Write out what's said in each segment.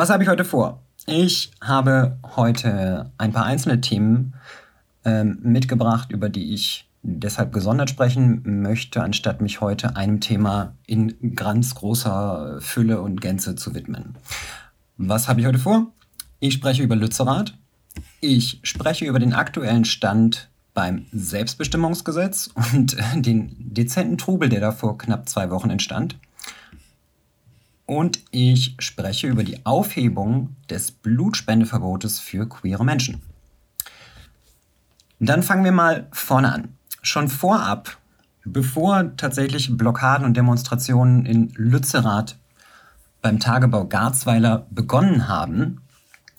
Was habe ich heute vor? Ich habe heute ein paar einzelne Themen ähm, mitgebracht, über die ich deshalb gesondert sprechen möchte, anstatt mich heute einem Thema in ganz großer Fülle und Gänze zu widmen. Was habe ich heute vor? Ich spreche über Lützerath. Ich spreche über den aktuellen Stand beim Selbstbestimmungsgesetz und den dezenten Trubel, der da vor knapp zwei Wochen entstand und ich spreche über die Aufhebung des Blutspendeverbotes für queere Menschen. Dann fangen wir mal vorne an. Schon vorab, bevor tatsächlich Blockaden und Demonstrationen in Lützerath beim Tagebau Garzweiler begonnen haben,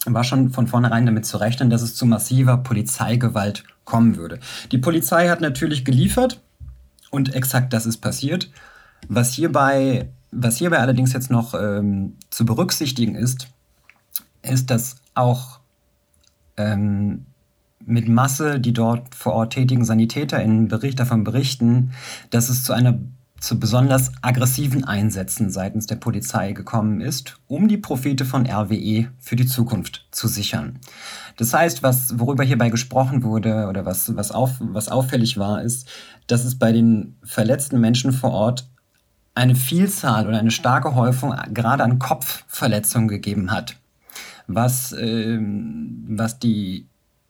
war schon von vornherein damit zu rechnen, dass es zu massiver Polizeigewalt kommen würde. Die Polizei hat natürlich geliefert und exakt das ist passiert. Was hierbei was hierbei allerdings jetzt noch ähm, zu berücksichtigen ist, ist, dass auch ähm, mit Masse die dort vor Ort tätigen Sanitäter in Bericht davon berichten, dass es zu einer zu besonders aggressiven Einsätzen seitens der Polizei gekommen ist, um die Profite von RWE für die Zukunft zu sichern. Das heißt, was, worüber hierbei gesprochen wurde oder was, was, auf, was auffällig war, ist, dass es bei den verletzten Menschen vor Ort eine Vielzahl oder eine starke Häufung gerade an Kopfverletzungen gegeben hat, was, äh, was die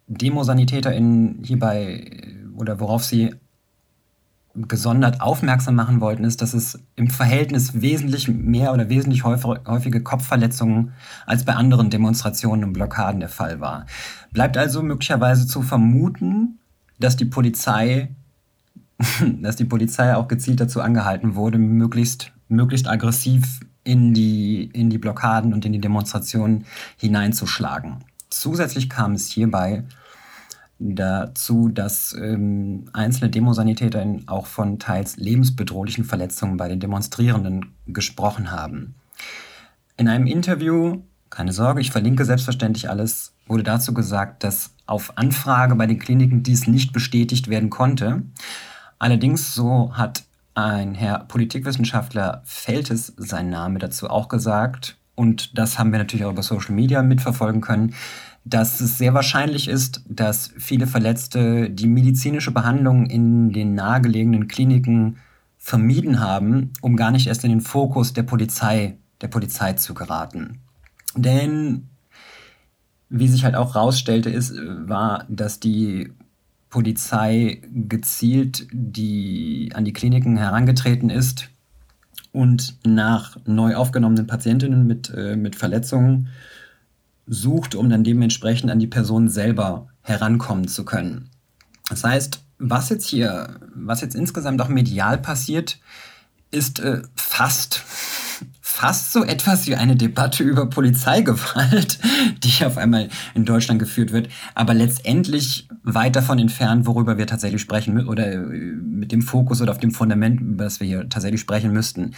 DemosanitäterInnen hierbei oder worauf sie gesondert aufmerksam machen wollten, ist, dass es im Verhältnis wesentlich mehr oder wesentlich häufige Kopfverletzungen als bei anderen Demonstrationen und Blockaden der Fall war. Bleibt also möglicherweise zu vermuten, dass die Polizei dass die Polizei auch gezielt dazu angehalten wurde, möglichst, möglichst aggressiv in die, in die Blockaden und in die Demonstrationen hineinzuschlagen. Zusätzlich kam es hierbei dazu, dass ähm, einzelne Demosanitäter auch von teils lebensbedrohlichen Verletzungen bei den Demonstrierenden gesprochen haben. In einem Interview, keine Sorge, ich verlinke selbstverständlich alles, wurde dazu gesagt, dass auf Anfrage bei den Kliniken dies nicht bestätigt werden konnte. Allerdings, so hat ein Herr Politikwissenschaftler Feltes sein Name dazu auch gesagt, und das haben wir natürlich auch über Social Media mitverfolgen können, dass es sehr wahrscheinlich ist, dass viele Verletzte die medizinische Behandlung in den nahegelegenen Kliniken vermieden haben, um gar nicht erst in den Fokus der Polizei, der Polizei zu geraten. Denn wie sich halt auch rausstellte, ist, war, dass die Polizei gezielt die, an die Kliniken herangetreten ist und nach neu aufgenommenen Patientinnen mit, äh, mit Verletzungen sucht, um dann dementsprechend an die Person selber herankommen zu können. Das heißt, was jetzt hier, was jetzt insgesamt auch medial passiert, ist äh, fast fast so etwas wie eine Debatte über Polizeigewalt, die auf einmal in Deutschland geführt wird, aber letztendlich weit davon entfernt, worüber wir tatsächlich sprechen oder äh, mit dem Fokus oder auf dem Fundament, über das wir hier tatsächlich sprechen müssten.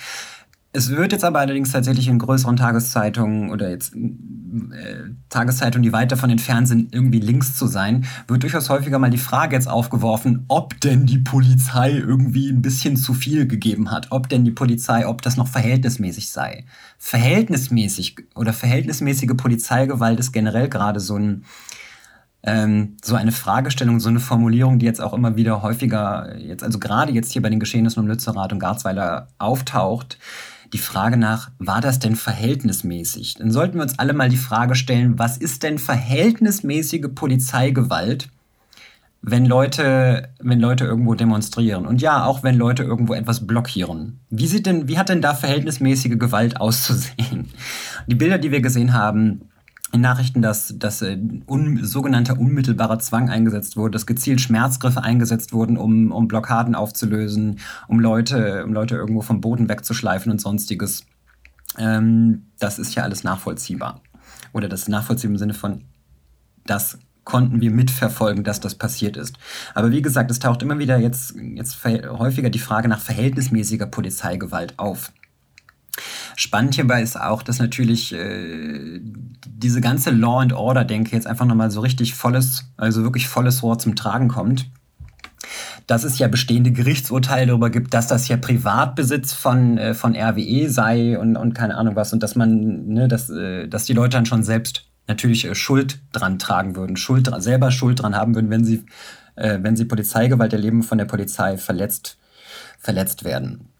Es wird jetzt aber allerdings tatsächlich in größeren Tageszeitungen oder jetzt äh, Tageszeitungen, die weit davon entfernt sind, irgendwie links zu sein, wird durchaus häufiger mal die Frage jetzt aufgeworfen, ob denn die Polizei irgendwie ein bisschen zu viel gegeben hat, ob denn die Polizei, ob das noch verhältnismäßig sei. Verhältnismäßig oder verhältnismäßige Polizeigewalt ist generell gerade so ein ähm, so eine Fragestellung, so eine Formulierung, die jetzt auch immer wieder häufiger, jetzt, also gerade jetzt hier bei den Geschehnissen um Lützerath und Garzweiler auftaucht, die Frage nach, war das denn verhältnismäßig? Dann sollten wir uns alle mal die Frage stellen, was ist denn verhältnismäßige Polizeigewalt, wenn Leute, wenn Leute irgendwo demonstrieren? Und ja, auch wenn Leute irgendwo etwas blockieren. Wie sieht denn, wie hat denn da verhältnismäßige Gewalt auszusehen? Die Bilder, die wir gesehen haben, Nachrichten, dass, dass äh, un, sogenannter unmittelbarer Zwang eingesetzt wurde, dass gezielt Schmerzgriffe eingesetzt wurden, um, um Blockaden aufzulösen, um Leute, um Leute irgendwo vom Boden wegzuschleifen und sonstiges. Ähm, das ist ja alles nachvollziehbar. Oder das nachvollziehbar im Sinne von, das konnten wir mitverfolgen, dass das passiert ist. Aber wie gesagt, es taucht immer wieder jetzt, jetzt häufiger die Frage nach verhältnismäßiger Polizeigewalt auf. Spannend hierbei ist auch, dass natürlich äh, diese ganze Law and Order, denke jetzt einfach nochmal so richtig volles, also wirklich volles Rohr zum Tragen kommt. dass es ja bestehende Gerichtsurteile darüber gibt, dass das ja Privatbesitz von, äh, von RWE sei und, und keine Ahnung was und dass man, ne, dass, äh, dass die Leute dann schon selbst natürlich äh, Schuld dran tragen würden, Schuld, selber Schuld dran haben würden, wenn sie, äh, wenn sie Polizeigewalt erleben, von der Polizei verletzt, verletzt werden.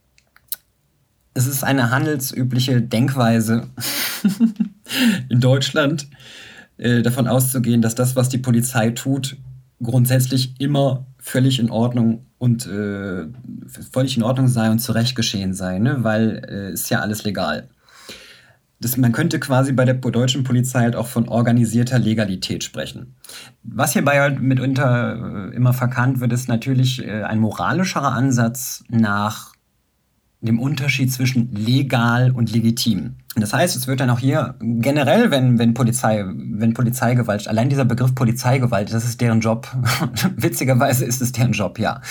Es ist eine handelsübliche Denkweise in Deutschland, äh, davon auszugehen, dass das, was die Polizei tut, grundsätzlich immer völlig in Ordnung und äh, völlig in Ordnung sei und zurecht geschehen sei, ne? weil äh, ist ja alles legal. Das, man könnte quasi bei der deutschen Polizei halt auch von organisierter Legalität sprechen. Was hierbei halt mitunter äh, immer verkannt wird, ist natürlich äh, ein moralischerer Ansatz nach dem Unterschied zwischen legal und legitim. Das heißt, es wird dann auch hier generell, wenn, wenn Polizei, wenn Polizeigewalt, allein dieser Begriff Polizeigewalt, das ist deren Job. Witzigerweise ist es deren Job, ja.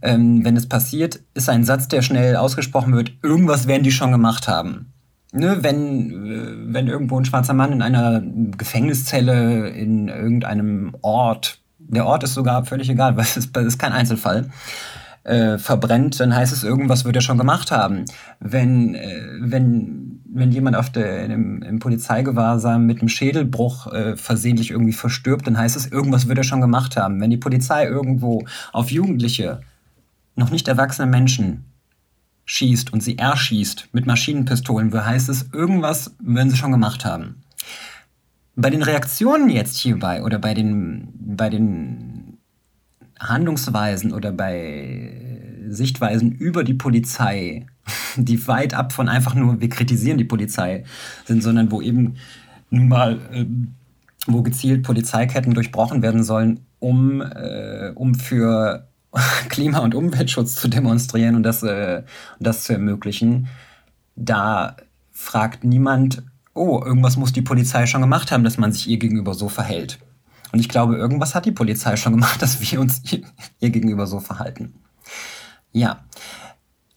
Ähm, wenn es passiert, ist ein Satz, der schnell ausgesprochen wird, irgendwas werden die schon gemacht haben. Ne, wenn, äh, wenn irgendwo ein schwarzer Mann in einer Gefängniszelle in irgendeinem Ort, der Ort ist sogar völlig egal, weil es ist, ist kein Einzelfall, äh, verbrennt, dann heißt es, irgendwas wird er schon gemacht haben. Wenn, äh, wenn, wenn jemand auf der, im, im Polizeigewahrsam mit einem Schädelbruch äh, versehentlich irgendwie verstirbt, dann heißt es, irgendwas wird er schon gemacht haben. Wenn die Polizei irgendwo auf Jugendliche, noch nicht erwachsene Menschen schießt und sie erschießt mit Maschinenpistolen, heißt es, irgendwas werden sie schon gemacht haben. Bei den Reaktionen jetzt hierbei oder bei den, bei den Handlungsweisen oder bei Sichtweisen über die Polizei, die weit ab von einfach nur, wir kritisieren die Polizei sind, sondern wo eben nun mal, äh, wo gezielt Polizeiketten durchbrochen werden sollen, um, äh, um für Klima- und Umweltschutz zu demonstrieren und das, äh, das zu ermöglichen, da fragt niemand, oh, irgendwas muss die Polizei schon gemacht haben, dass man sich ihr gegenüber so verhält. Und ich glaube, irgendwas hat die Polizei schon gemacht, dass wir uns ihr gegenüber so verhalten. Ja.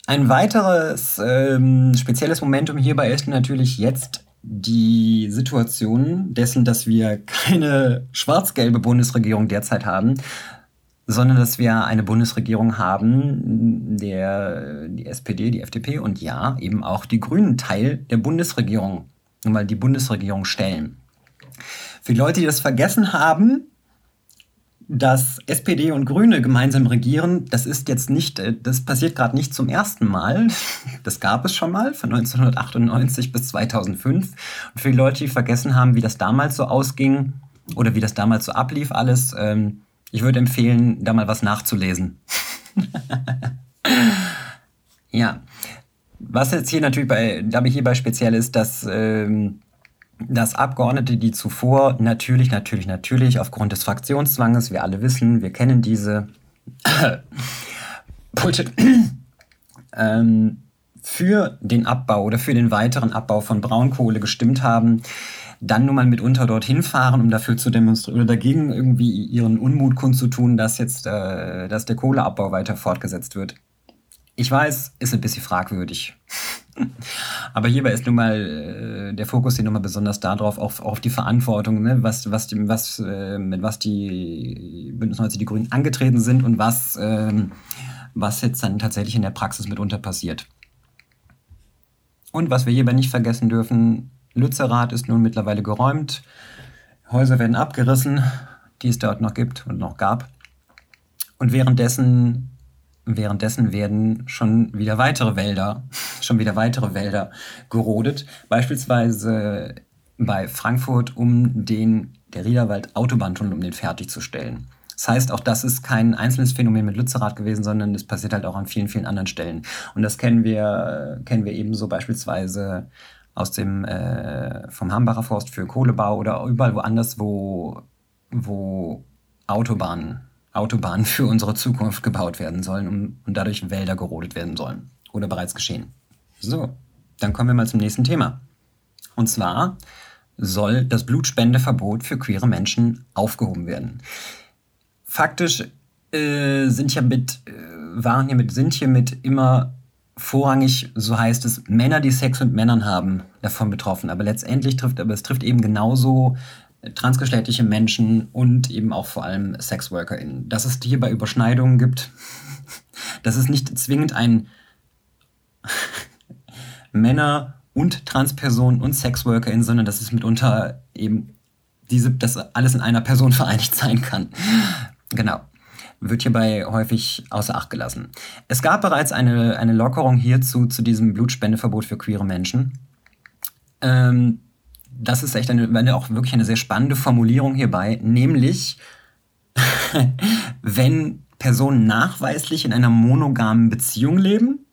Ein weiteres ähm, spezielles Momentum hierbei ist natürlich jetzt die Situation dessen, dass wir keine schwarz-gelbe Bundesregierung derzeit haben, sondern dass wir eine Bundesregierung haben, der die SPD, die FDP und ja, eben auch die Grünen Teil der Bundesregierung, nun mal die Bundesregierung stellen. Für die Leute, die das vergessen haben, dass SPD und Grüne gemeinsam regieren, das ist jetzt nicht, äh, das passiert gerade nicht zum ersten Mal. Das gab es schon mal von 1998 bis 2005. Und für die Leute, die vergessen haben, wie das damals so ausging oder wie das damals so ablief, alles, ähm, ich würde empfehlen, da mal was nachzulesen. ja. Was jetzt hier natürlich bei, dabei hierbei speziell ist, dass ähm, dass Abgeordnete, die zuvor natürlich, natürlich, natürlich aufgrund des Fraktionszwanges, wir alle wissen, wir kennen diese Bullshit, ähm, für den Abbau oder für den weiteren Abbau von Braunkohle gestimmt haben, dann nun mal mitunter dorthin fahren, um dafür zu demonstrieren oder dagegen irgendwie ihren Unmut kundzutun, dass jetzt äh, dass der Kohleabbau weiter fortgesetzt wird. Ich weiß, ist ein bisschen fragwürdig. Aber hierbei ist nun mal äh, der Fokus hier nochmal besonders darauf, auf, auf die Verantwortung, ne? was, was, was, äh, mit was die Bündnis 90 die Grünen angetreten sind und was, äh, was jetzt dann tatsächlich in der Praxis mitunter passiert. Und was wir hierbei nicht vergessen dürfen, Lützerath ist nun mittlerweile geräumt, Häuser werden abgerissen, die es dort noch gibt und noch gab. Und währenddessen Währenddessen werden schon wieder weitere Wälder, schon wieder weitere Wälder gerodet. Beispielsweise bei Frankfurt, um den, der Riederwald Autobahntunnel, um den fertigzustellen. Das heißt, auch das ist kein einzelnes Phänomen mit Lützerath gewesen, sondern es passiert halt auch an vielen, vielen anderen Stellen. Und das kennen wir, kennen wir ebenso beispielsweise aus dem, äh, vom Hambacher Forst für Kohlebau oder überall woanders, wo, wo Autobahnen Autobahnen für unsere Zukunft gebaut werden sollen und, dadurch Wälder gerodet werden sollen. Oder bereits geschehen. So, dann kommen wir mal zum nächsten Thema. Und zwar soll das Blutspendeverbot für queere Menschen aufgehoben werden. Faktisch äh, sind hiermit, äh, waren hiermit, sind hiermit immer vorrangig, so heißt es, Männer, die Sex mit Männern haben, davon betroffen. Aber letztendlich trifft, aber es trifft eben genauso transgeschlechtliche Menschen und eben auch vor allem SexworkerInnen. Dass es hierbei Überschneidungen gibt, dass es nicht zwingend ein Männer und Transpersonen und SexworkerInnen, sondern dass es mitunter eben diese, dass alles in einer Person vereinigt sein kann. Genau. Wird hierbei häufig außer Acht gelassen. Es gab bereits eine, eine Lockerung hierzu, zu diesem Blutspendeverbot für queere Menschen. Ähm, das ist echt eine, auch wirklich eine sehr spannende Formulierung hierbei, nämlich wenn Personen nachweislich in einer monogamen Beziehung leben,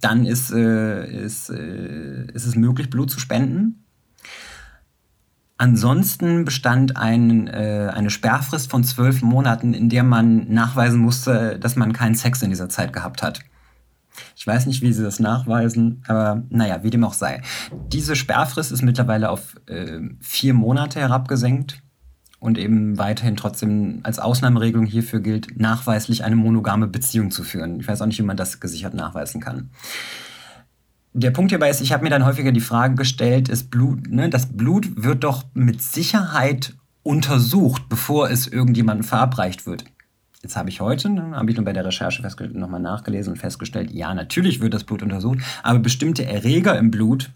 dann ist, äh, ist, äh, ist es möglich, Blut zu spenden. Ansonsten bestand ein, äh, eine Sperrfrist von zwölf Monaten, in der man nachweisen musste, dass man keinen Sex in dieser Zeit gehabt hat. Ich weiß nicht, wie sie das nachweisen, aber naja, wie dem auch sei. Diese Sperrfrist ist mittlerweile auf äh, vier Monate herabgesenkt und eben weiterhin trotzdem als Ausnahmeregelung hierfür gilt, nachweislich eine monogame Beziehung zu führen. Ich weiß auch nicht, wie man das gesichert nachweisen kann der Punkt hierbei ist, ich habe mir dann häufiger die Frage gestellt, ist Blut, ne, das Blut wird doch mit Sicherheit untersucht, bevor es irgendjemandem verabreicht wird. Jetzt habe ich heute, ne, habe ich nur bei der Recherche nochmal nachgelesen und festgestellt, ja, natürlich wird das Blut untersucht, aber bestimmte Erreger im Blut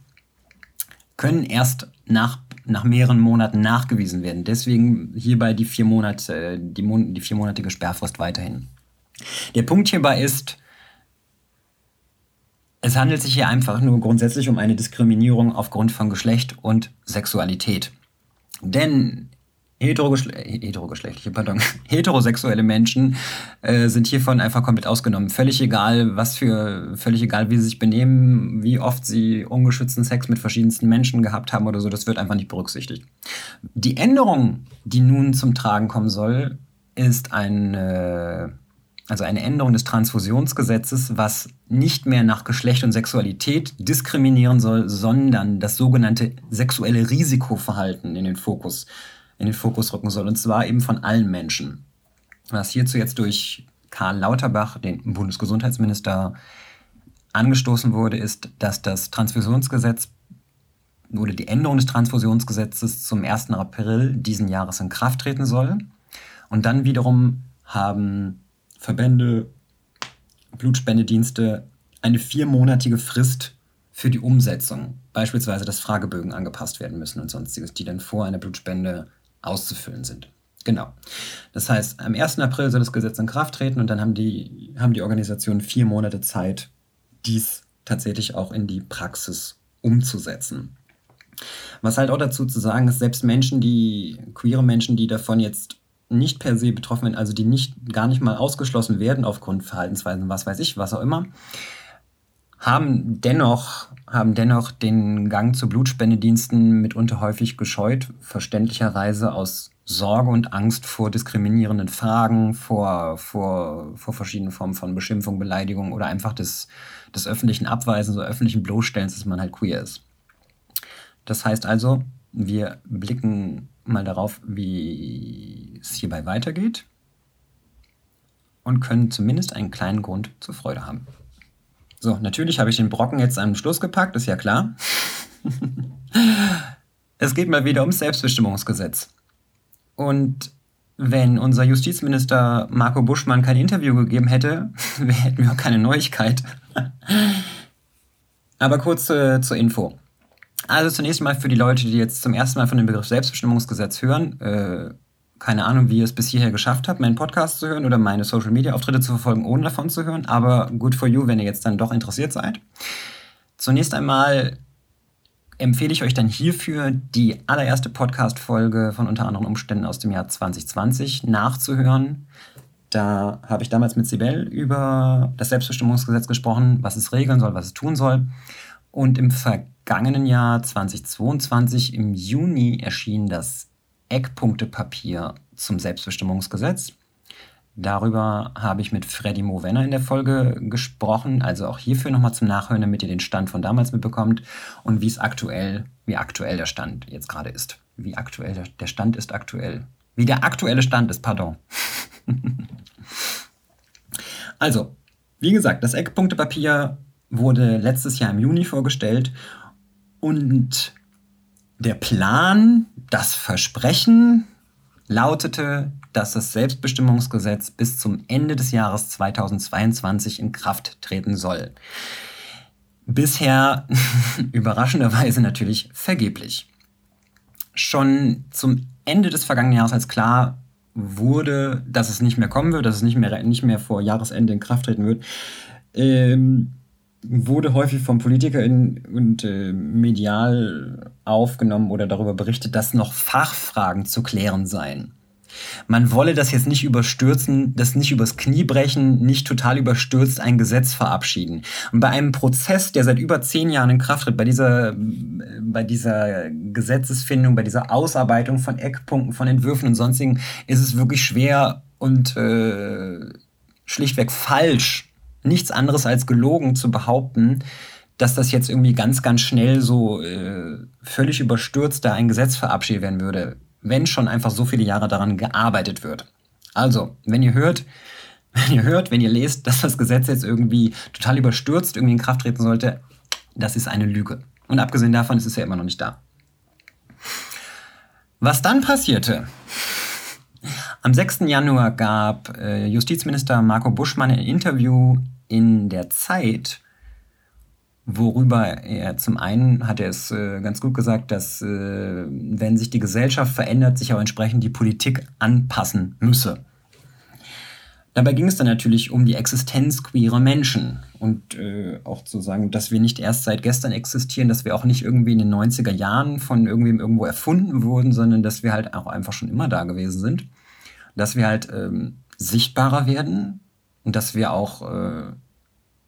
können erst nach, nach mehreren Monaten nachgewiesen werden. Deswegen hierbei die, vier Monate, die, die viermonatige Sperrfrist weiterhin. Der Punkt hierbei ist, es handelt sich hier einfach nur grundsätzlich um eine Diskriminierung aufgrund von Geschlecht und Sexualität. Denn heterogeschle heterogeschlechtliche, pardon, heterosexuelle Menschen äh, sind hiervon einfach komplett ausgenommen. Völlig egal, was für, völlig egal, wie sie sich benehmen, wie oft sie ungeschützten Sex mit verschiedensten Menschen gehabt haben oder so, das wird einfach nicht berücksichtigt. Die Änderung, die nun zum Tragen kommen soll, ist eine also eine Änderung des Transfusionsgesetzes, was nicht mehr nach Geschlecht und Sexualität diskriminieren soll, sondern das sogenannte sexuelle Risikoverhalten in den Fokus, in den Fokus rücken soll. Und zwar eben von allen Menschen. Was hierzu jetzt durch Karl Lauterbach, den Bundesgesundheitsminister, angestoßen wurde, ist, dass das Transfusionsgesetz oder die Änderung des Transfusionsgesetzes zum 1. April diesen Jahres in Kraft treten soll. Und dann wiederum haben Verbände, Blutspendedienste eine viermonatige Frist für die Umsetzung, beispielsweise dass Fragebögen angepasst werden müssen und sonstiges, die dann vor einer Blutspende auszufüllen sind. Genau. Das heißt, am 1. April soll das Gesetz in Kraft treten und dann haben die, haben die Organisationen vier Monate Zeit, dies tatsächlich auch in die Praxis umzusetzen. Was halt auch dazu zu sagen ist, selbst Menschen, die, queere Menschen, die davon jetzt nicht per se betroffen werden, also die nicht gar nicht mal ausgeschlossen werden aufgrund Verhaltensweisen, was weiß ich, was auch immer, haben dennoch, haben dennoch den Gang zu Blutspendediensten mitunter häufig gescheut, verständlicherweise aus Sorge und Angst vor diskriminierenden Fragen, vor, vor, vor verschiedenen Formen von Beschimpfung, Beleidigung oder einfach des, des öffentlichen Abweisens oder öffentlichen Bloßstellens, dass man halt queer ist. Das heißt also, wir blicken mal darauf, wie es hierbei weitergeht und können zumindest einen kleinen Grund zur Freude haben. So, natürlich habe ich den Brocken jetzt am Schluss gepackt, ist ja klar. es geht mal wieder ums Selbstbestimmungsgesetz. Und wenn unser Justizminister Marco Buschmann kein Interview gegeben hätte, hätten wir auch keine Neuigkeit. Aber kurz äh, zur Info. Also zunächst mal für die Leute, die jetzt zum ersten Mal von dem Begriff Selbstbestimmungsgesetz hören, äh, keine Ahnung, wie ihr es bis hierher geschafft habt, meinen Podcast zu hören oder meine Social Media Auftritte zu verfolgen, ohne davon zu hören, aber good for you, wenn ihr jetzt dann doch interessiert seid. Zunächst einmal empfehle ich euch dann hierfür die allererste Podcast-Folge von unter anderem Umständen aus dem Jahr 2020 nachzuhören. Da habe ich damals mit Sibel über das Selbstbestimmungsgesetz gesprochen, was es regeln soll, was es tun soll. Und im vergangenen Jahr 2022 im Juni erschien das Eckpunktepapier zum Selbstbestimmungsgesetz. Darüber habe ich mit Freddy Movenner in der Folge gesprochen, also auch hierfür nochmal zum Nachhören, damit ihr den Stand von damals mitbekommt und wie es aktuell, wie aktuell der Stand jetzt gerade ist. Wie aktuell der Stand ist aktuell. Wie der aktuelle Stand ist, pardon. also, wie gesagt, das Eckpunktepapier wurde letztes Jahr im Juni vorgestellt und der Plan, Das Versprechen lautete, dass das Selbstbestimmungsgesetz bis zum Ende des Jahres 2022 in Kraft treten soll. Bisher überraschenderweise natürlich vergeblich. Schon zum Ende des vergangenen Jahres, als klar wurde, dass es nicht mehr kommen wird, dass es nicht mehr, nicht mehr vor Jahresende in Kraft treten wird, ähm, wurde häufig von PolitikerInnen und äh, medial aufgenommen oder darüber berichtet, dass noch Fachfragen zu klären seien. Man wolle das jetzt nicht überstürzen, das nicht übers Knie brechen, nicht total überstürzt ein Gesetz verabschieden. Und bei einem Prozess, der seit über zehn Jahren in Kraft tritt, bei dieser, bei dieser Gesetzesfindung, bei dieser Ausarbeitung von Eckpunkten, von Entwürfen und sonstigen, ist es wirklich schwer und äh, schlichtweg falsch, nichts anderes als gelogen zu behaupten, dass das jetzt irgendwie ganz, ganz schnell so äh, völlig überstürzt da ein Gesetz verabschiedet werden würde wenn schon einfach so viele Jahre daran gearbeitet wird. Also, wenn ihr hört, wenn ihr hört, wenn ihr lest, dass das Gesetz jetzt irgendwie total überstürzt irgendwie in Kraft treten sollte, das ist eine Lüge. Und abgesehen davon ist es ja immer noch nicht da. Was dann passierte? Am 6. Januar gab äh, Justizminister Marco Buschmann ein Interview in der Zeit worüber er zum einen hat er es äh, ganz gut gesagt, dass äh, wenn sich die Gesellschaft verändert, sich auch entsprechend die Politik anpassen müsse. Dabei ging es dann natürlich um die Existenz queerer Menschen und äh, auch zu sagen, dass wir nicht erst seit gestern existieren, dass wir auch nicht irgendwie in den 90er Jahren von irgendwem irgendwo erfunden wurden, sondern dass wir halt auch einfach schon immer da gewesen sind. Dass wir halt ähm, sichtbarer werden und dass wir auch äh,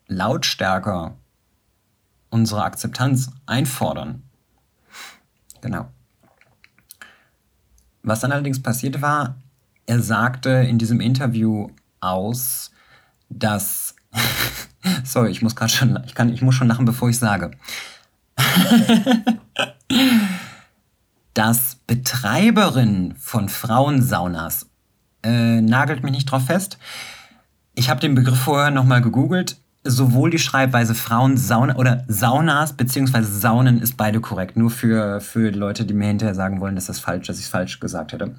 lautstärker unsere Akzeptanz einfordern. Genau. Was dann allerdings passiert war, er sagte in diesem Interview aus, dass sorry, ich muss gerade schon ich kann ich muss schon lachen, bevor ich sage. dass Betreiberinnen von Frauensaunas äh, nagelt mich nicht drauf fest. Ich habe den Begriff vorher nochmal gegoogelt sowohl die Schreibweise Frauensauna oder Saunas beziehungsweise Saunen ist beide korrekt. Nur für, für Leute, die mir hinterher sagen wollen, dass das falsch, dass ich es falsch gesagt hätte.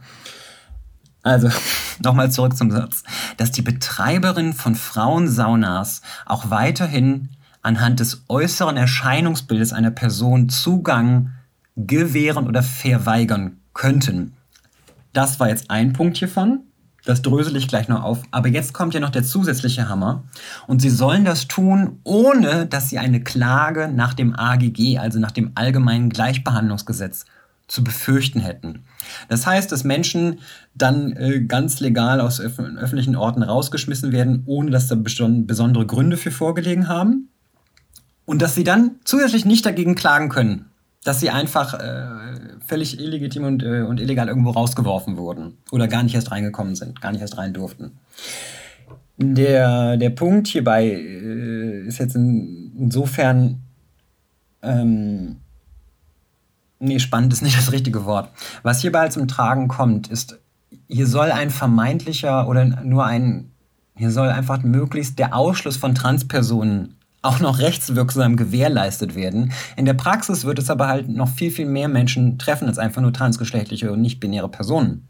Also, nochmal zurück zum Satz. Dass die Betreiberin von Frauensaunas auch weiterhin anhand des äußeren Erscheinungsbildes einer Person Zugang gewähren oder verweigern könnten. Das war jetzt ein Punkt hiervon. Das drösel ich gleich noch auf. Aber jetzt kommt ja noch der zusätzliche Hammer. Und sie sollen das tun, ohne dass sie eine Klage nach dem AGG, also nach dem Allgemeinen Gleichbehandlungsgesetz, zu befürchten hätten. Das heißt, dass Menschen dann äh, ganz legal aus öf öffentlichen Orten rausgeschmissen werden, ohne dass da besondere Gründe für vorgelegen haben. Und dass sie dann zusätzlich nicht dagegen klagen können, dass sie einfach äh, völlig illegitim und, äh, und illegal irgendwo rausgeworfen wurden oder gar nicht erst reingekommen sind, gar nicht erst rein durften. Der, der Punkt hierbei äh, ist jetzt in, insofern, ähm, nee, spannend ist nicht das richtige Wort. Was hierbei zum Tragen kommt, ist, hier soll ein vermeintlicher oder nur ein, hier soll einfach möglichst der Ausschluss von Transpersonen auch noch rechtswirksam gewährleistet werden. In der Praxis wird es aber halt noch viel, viel mehr Menschen treffen als einfach nur transgeschlechtliche und nicht-binäre Personen.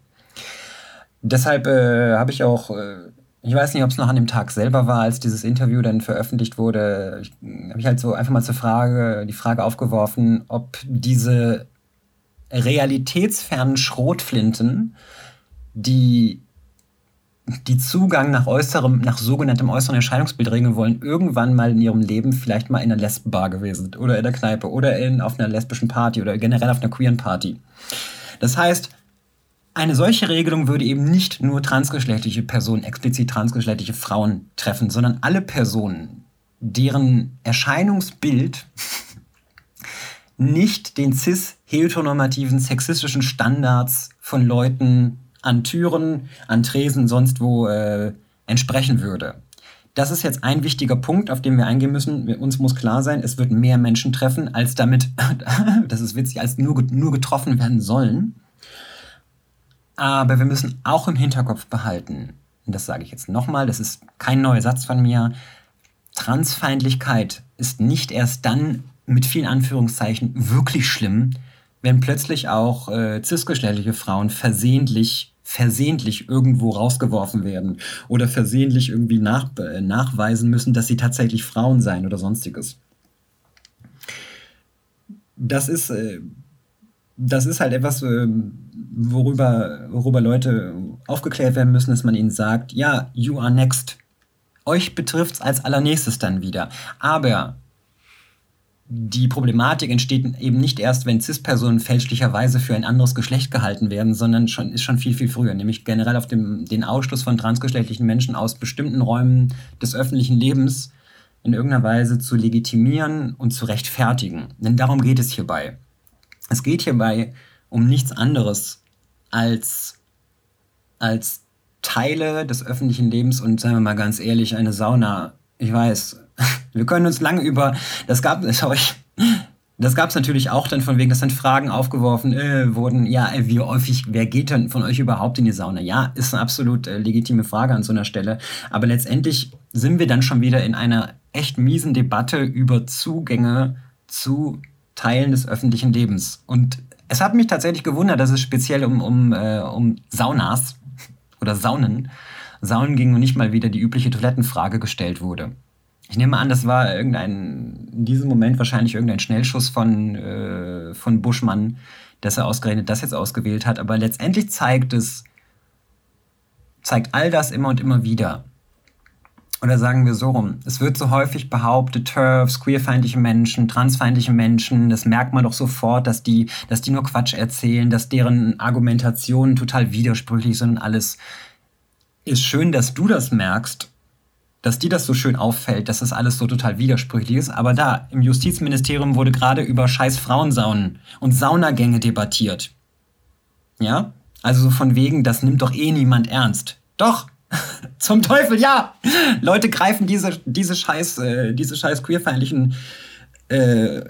Deshalb äh, habe ich auch, äh, ich weiß nicht, ob es noch an dem Tag selber war, als dieses Interview dann veröffentlicht wurde, habe ich halt so einfach mal zur Frage, die Frage aufgeworfen, ob diese realitätsfernen Schrotflinten, die die Zugang nach äußerem, nach sogenanntem äußeren Erscheinungsbild regeln wollen, irgendwann mal in ihrem Leben vielleicht mal in einer Lesbenbar gewesen oder in der Kneipe oder in, auf einer lesbischen Party oder generell auf einer queeren Party. Das heißt, eine solche Regelung würde eben nicht nur transgeschlechtliche Personen, explizit transgeschlechtliche Frauen treffen, sondern alle Personen, deren Erscheinungsbild nicht den cis-heteronormativen sexistischen Standards von Leuten an Türen, an Tresen, sonst wo äh, entsprechen würde. Das ist jetzt ein wichtiger Punkt, auf den wir eingehen müssen. Uns muss klar sein, es wird mehr Menschen treffen, als damit, das ist witzig, als nur, nur getroffen werden sollen. Aber wir müssen auch im Hinterkopf behalten, und das sage ich jetzt nochmal, das ist kein neuer Satz von mir, Transfeindlichkeit ist nicht erst dann mit vielen Anführungszeichen wirklich schlimm, wenn plötzlich auch äh, cisgeschlechtliche Frauen versehentlich versehentlich irgendwo rausgeworfen werden oder versehentlich irgendwie nach, äh, nachweisen müssen, dass sie tatsächlich Frauen seien oder sonstiges. Das ist, äh, das ist halt etwas, äh, worüber, worüber Leute aufgeklärt werden müssen, dass man ihnen sagt, ja, you are next. Euch betrifft es als allernächstes dann wieder. Aber die Problematik entsteht eben nicht erst, wenn CIS-Personen fälschlicherweise für ein anderes Geschlecht gehalten werden, sondern schon, ist schon viel, viel früher, nämlich generell auf dem, den Ausschluss von transgeschlechtlichen Menschen aus bestimmten Räumen des öffentlichen Lebens in irgendeiner Weise zu legitimieren und zu rechtfertigen. Denn darum geht es hierbei. Es geht hierbei um nichts anderes als, als Teile des öffentlichen Lebens und, sagen wir mal ganz ehrlich, eine Sauna. Ich weiß, wir können uns lange über, das gab, sorry, das gab es natürlich auch dann von wegen, dass dann Fragen aufgeworfen äh, wurden, ja, äh, wie häufig, wer geht denn von euch überhaupt in die Sauna? Ja, ist eine absolut äh, legitime Frage an so einer Stelle. Aber letztendlich sind wir dann schon wieder in einer echt miesen Debatte über Zugänge zu Teilen des öffentlichen Lebens. Und es hat mich tatsächlich gewundert, dass es speziell um, um, äh, um Saunas oder Saunen, Saunen ging und nicht mal wieder die übliche Toilettenfrage gestellt wurde. Ich nehme an, das war irgendein, in diesem Moment wahrscheinlich irgendein Schnellschuss von, äh, von Buschmann, dass er ausgerechnet das jetzt ausgewählt hat. Aber letztendlich zeigt es, zeigt all das immer und immer wieder. Oder sagen wir so rum, es wird so häufig behauptet, TERFs, queerfeindliche Menschen, transfeindliche Menschen, das merkt man doch sofort, dass die, dass die nur Quatsch erzählen, dass deren Argumentationen total widersprüchlich sind und alles. Ist schön, dass du das merkst dass dir das so schön auffällt, dass das alles so total widersprüchlich ist. Aber da, im Justizministerium wurde gerade über scheiß Frauensaunen und Saunagänge debattiert. Ja? Also so von wegen, das nimmt doch eh niemand ernst. Doch! Zum Teufel, ja! Leute greifen diese, diese scheiß, äh, diese scheiß queerfeindlichen äh,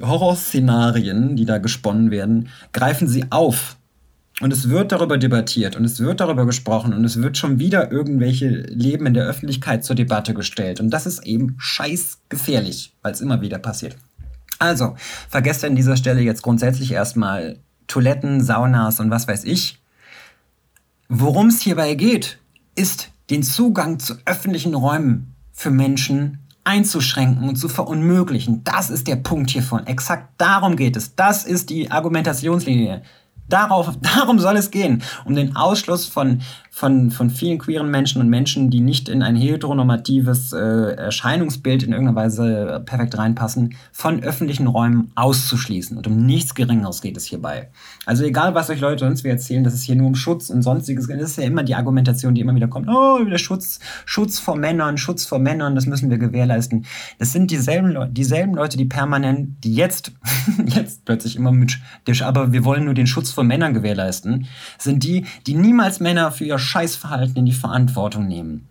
Horrorszenarien, die da gesponnen werden, greifen sie auf und es wird darüber debattiert und es wird darüber gesprochen und es wird schon wieder irgendwelche Leben in der Öffentlichkeit zur Debatte gestellt. Und das ist eben scheißgefährlich, weil es immer wieder passiert. Also, vergesst an dieser Stelle jetzt grundsätzlich erstmal Toiletten, Saunas und was weiß ich. Worum es hierbei geht, ist den Zugang zu öffentlichen Räumen für Menschen einzuschränken und zu verunmöglichen. Das ist der Punkt hiervon. Exakt darum geht es. Das ist die Argumentationslinie. Darauf, darum soll es gehen, um den Ausschluss von, von, von vielen queeren Menschen und Menschen, die nicht in ein heteronormatives äh, Erscheinungsbild in irgendeiner Weise perfekt reinpassen, von öffentlichen Räumen auszuschließen. Und um nichts Geringeres geht es hierbei. Also egal, was euch Leute sonst wie erzählen, dass es hier nur um Schutz und sonstiges geht, das ist ja immer die Argumentation, die immer wieder kommt. Oh, wieder Schutz, Schutz vor Männern, Schutz vor Männern, das müssen wir gewährleisten. Das sind dieselben, dieselben Leute, die permanent, die jetzt, jetzt plötzlich immer mit, aber wir wollen nur den Schutz vor Männern gewährleisten, sind die, die niemals Männer für ihr Scheißverhalten in die Verantwortung nehmen.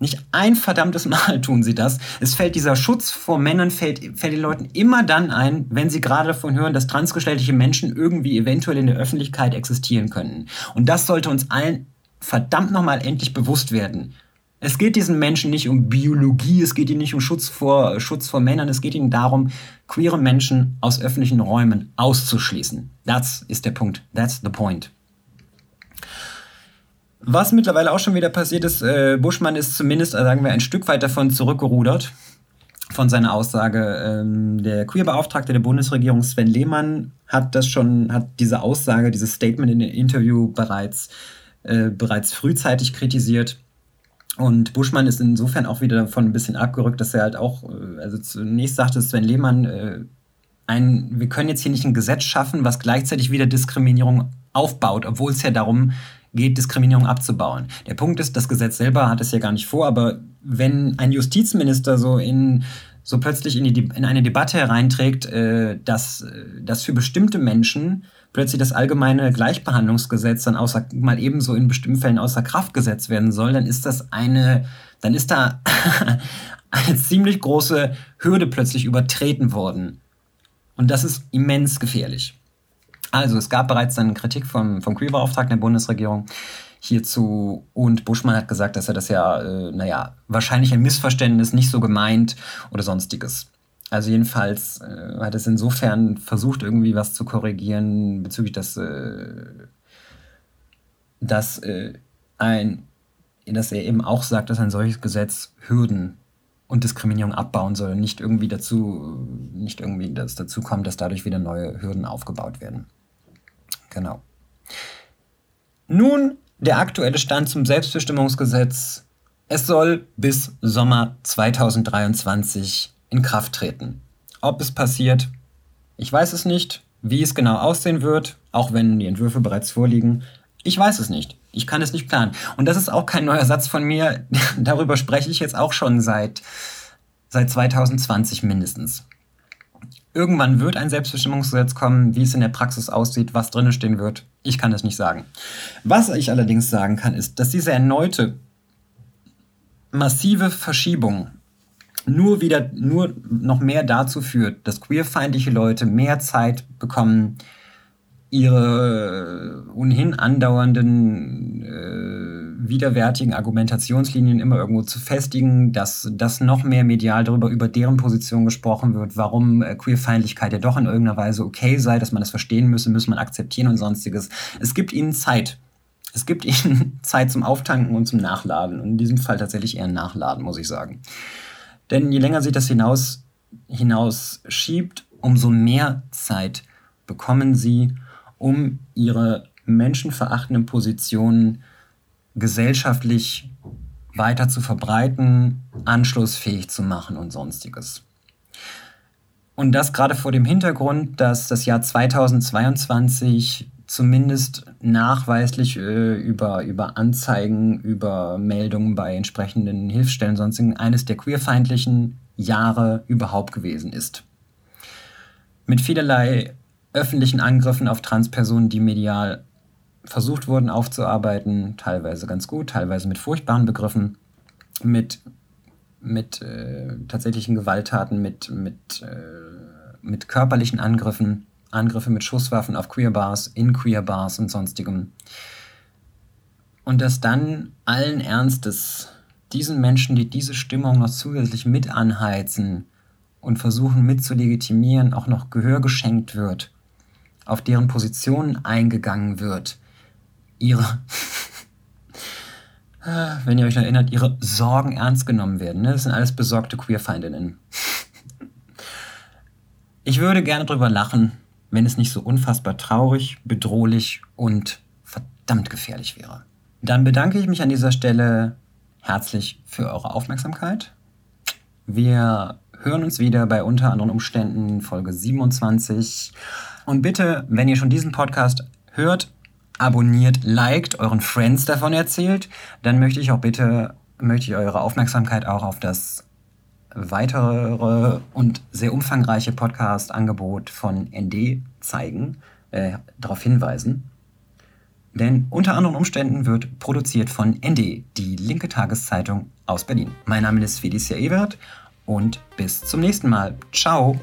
Nicht ein verdammtes Mal tun sie das. Es fällt dieser Schutz vor Männern, fällt, fällt den Leuten immer dann ein, wenn sie gerade davon hören, dass transgeschlechtliche Menschen irgendwie eventuell in der Öffentlichkeit existieren können. Und das sollte uns allen verdammt nochmal endlich bewusst werden. Es geht diesen Menschen nicht um Biologie, es geht ihnen nicht um Schutz vor, Schutz vor Männern, es geht ihnen darum, queere Menschen aus öffentlichen Räumen auszuschließen. Das ist der Punkt. That's the point. Was mittlerweile auch schon wieder passiert ist, äh, Buschmann ist zumindest, äh, sagen wir, ein Stück weit davon zurückgerudert von seiner Aussage. Ähm, der Queerbeauftragte der Bundesregierung Sven Lehmann hat das schon, hat diese Aussage, dieses Statement in dem Interview bereits, äh, bereits frühzeitig kritisiert. Und Buschmann ist insofern auch wieder davon ein bisschen abgerückt, dass er halt auch, äh, also zunächst sagte Sven Lehmann, äh, ein, wir können jetzt hier nicht ein Gesetz schaffen, was gleichzeitig wieder Diskriminierung aufbaut, obwohl es ja darum geht, Diskriminierung abzubauen. Der Punkt ist, das Gesetz selber hat es ja gar nicht vor, aber wenn ein Justizminister so in so plötzlich in, die, in eine Debatte hereinträgt, äh, dass, äh, dass für bestimmte Menschen plötzlich das allgemeine Gleichbehandlungsgesetz dann außer, mal ebenso in bestimmten Fällen außer Kraft gesetzt werden soll, dann ist das eine, dann ist da eine ziemlich große Hürde plötzlich übertreten worden. Und das ist immens gefährlich. Also, es gab bereits dann Kritik vom, vom Queer-Beauftragten der Bundesregierung hierzu und Buschmann hat gesagt, dass er das ja, äh, naja, wahrscheinlich ein Missverständnis, nicht so gemeint oder sonstiges. Also jedenfalls äh, hat es insofern versucht, irgendwie was zu korrigieren bezüglich des, äh, dass äh, ein, dass er eben auch sagt, dass ein solches Gesetz Hürden und Diskriminierung abbauen soll, nicht irgendwie dazu, nicht irgendwie das dazu kommt, dass dadurch wieder neue Hürden aufgebaut werden. Genau. Nun der aktuelle Stand zum Selbstbestimmungsgesetz. Es soll bis Sommer 2023 in Kraft treten. Ob es passiert, ich weiß es nicht. Wie es genau aussehen wird, auch wenn die Entwürfe bereits vorliegen, ich weiß es nicht. Ich kann es nicht planen. Und das ist auch kein neuer Satz von mir. Darüber spreche ich jetzt auch schon seit, seit 2020 mindestens. Irgendwann wird ein Selbstbestimmungsgesetz kommen, wie es in der Praxis aussieht, was drin stehen wird. Ich kann es nicht sagen. Was ich allerdings sagen kann, ist, dass diese erneute massive Verschiebung nur wieder, nur noch mehr dazu führt, dass queerfeindliche Leute mehr Zeit bekommen, ihre ohnehin andauernden äh, widerwärtigen Argumentationslinien immer irgendwo zu festigen, dass, dass noch mehr medial darüber über deren Position gesprochen wird, warum äh, Queerfeindlichkeit ja doch in irgendeiner Weise okay sei, dass man das verstehen müsse, muss man akzeptieren und sonstiges. Es gibt ihnen Zeit. Es gibt ihnen Zeit zum Auftanken und zum Nachladen. Und in diesem Fall tatsächlich eher Nachladen, muss ich sagen. Denn je länger sich das hinaus, hinaus schiebt, umso mehr Zeit bekommen sie, um ihre menschenverachtenden Positionen gesellschaftlich weiter zu verbreiten, anschlussfähig zu machen und sonstiges. Und das gerade vor dem Hintergrund, dass das Jahr 2022 zumindest nachweislich äh, über, über Anzeigen, über Meldungen bei entsprechenden Hilfsstellen sonstigen eines der queerfeindlichen Jahre überhaupt gewesen ist. Mit vielerlei öffentlichen Angriffen auf Transpersonen, die medial versucht wurden aufzuarbeiten, teilweise ganz gut, teilweise mit furchtbaren Begriffen, mit, mit äh, tatsächlichen Gewalttaten, mit, mit, äh, mit körperlichen Angriffen Angriffe mit Schusswaffen auf Queerbars, in Queerbars und sonstigem. Und dass dann allen Ernstes diesen Menschen, die diese Stimmung noch zusätzlich mit anheizen und versuchen mit zu legitimieren, auch noch Gehör geschenkt wird, auf deren Positionen eingegangen wird, ihre, wenn ihr euch erinnert, ihre Sorgen ernst genommen werden. Ne? Das sind alles besorgte Queerfeindinnen. Ich würde gerne drüber lachen, wenn es nicht so unfassbar traurig, bedrohlich und verdammt gefährlich wäre. Dann bedanke ich mich an dieser Stelle herzlich für eure Aufmerksamkeit. Wir hören uns wieder bei unter anderen Umständen Folge 27. Und bitte, wenn ihr schon diesen Podcast hört, abonniert, liked, euren Friends davon erzählt, dann möchte ich auch bitte, möchte ich eure Aufmerksamkeit auch auf das weitere und sehr umfangreiche Podcast-Angebot von ND zeigen, äh, darauf hinweisen. Denn unter anderen Umständen wird produziert von ND, die linke Tageszeitung aus Berlin. Mein Name ist Felicia Ebert und bis zum nächsten Mal. Ciao!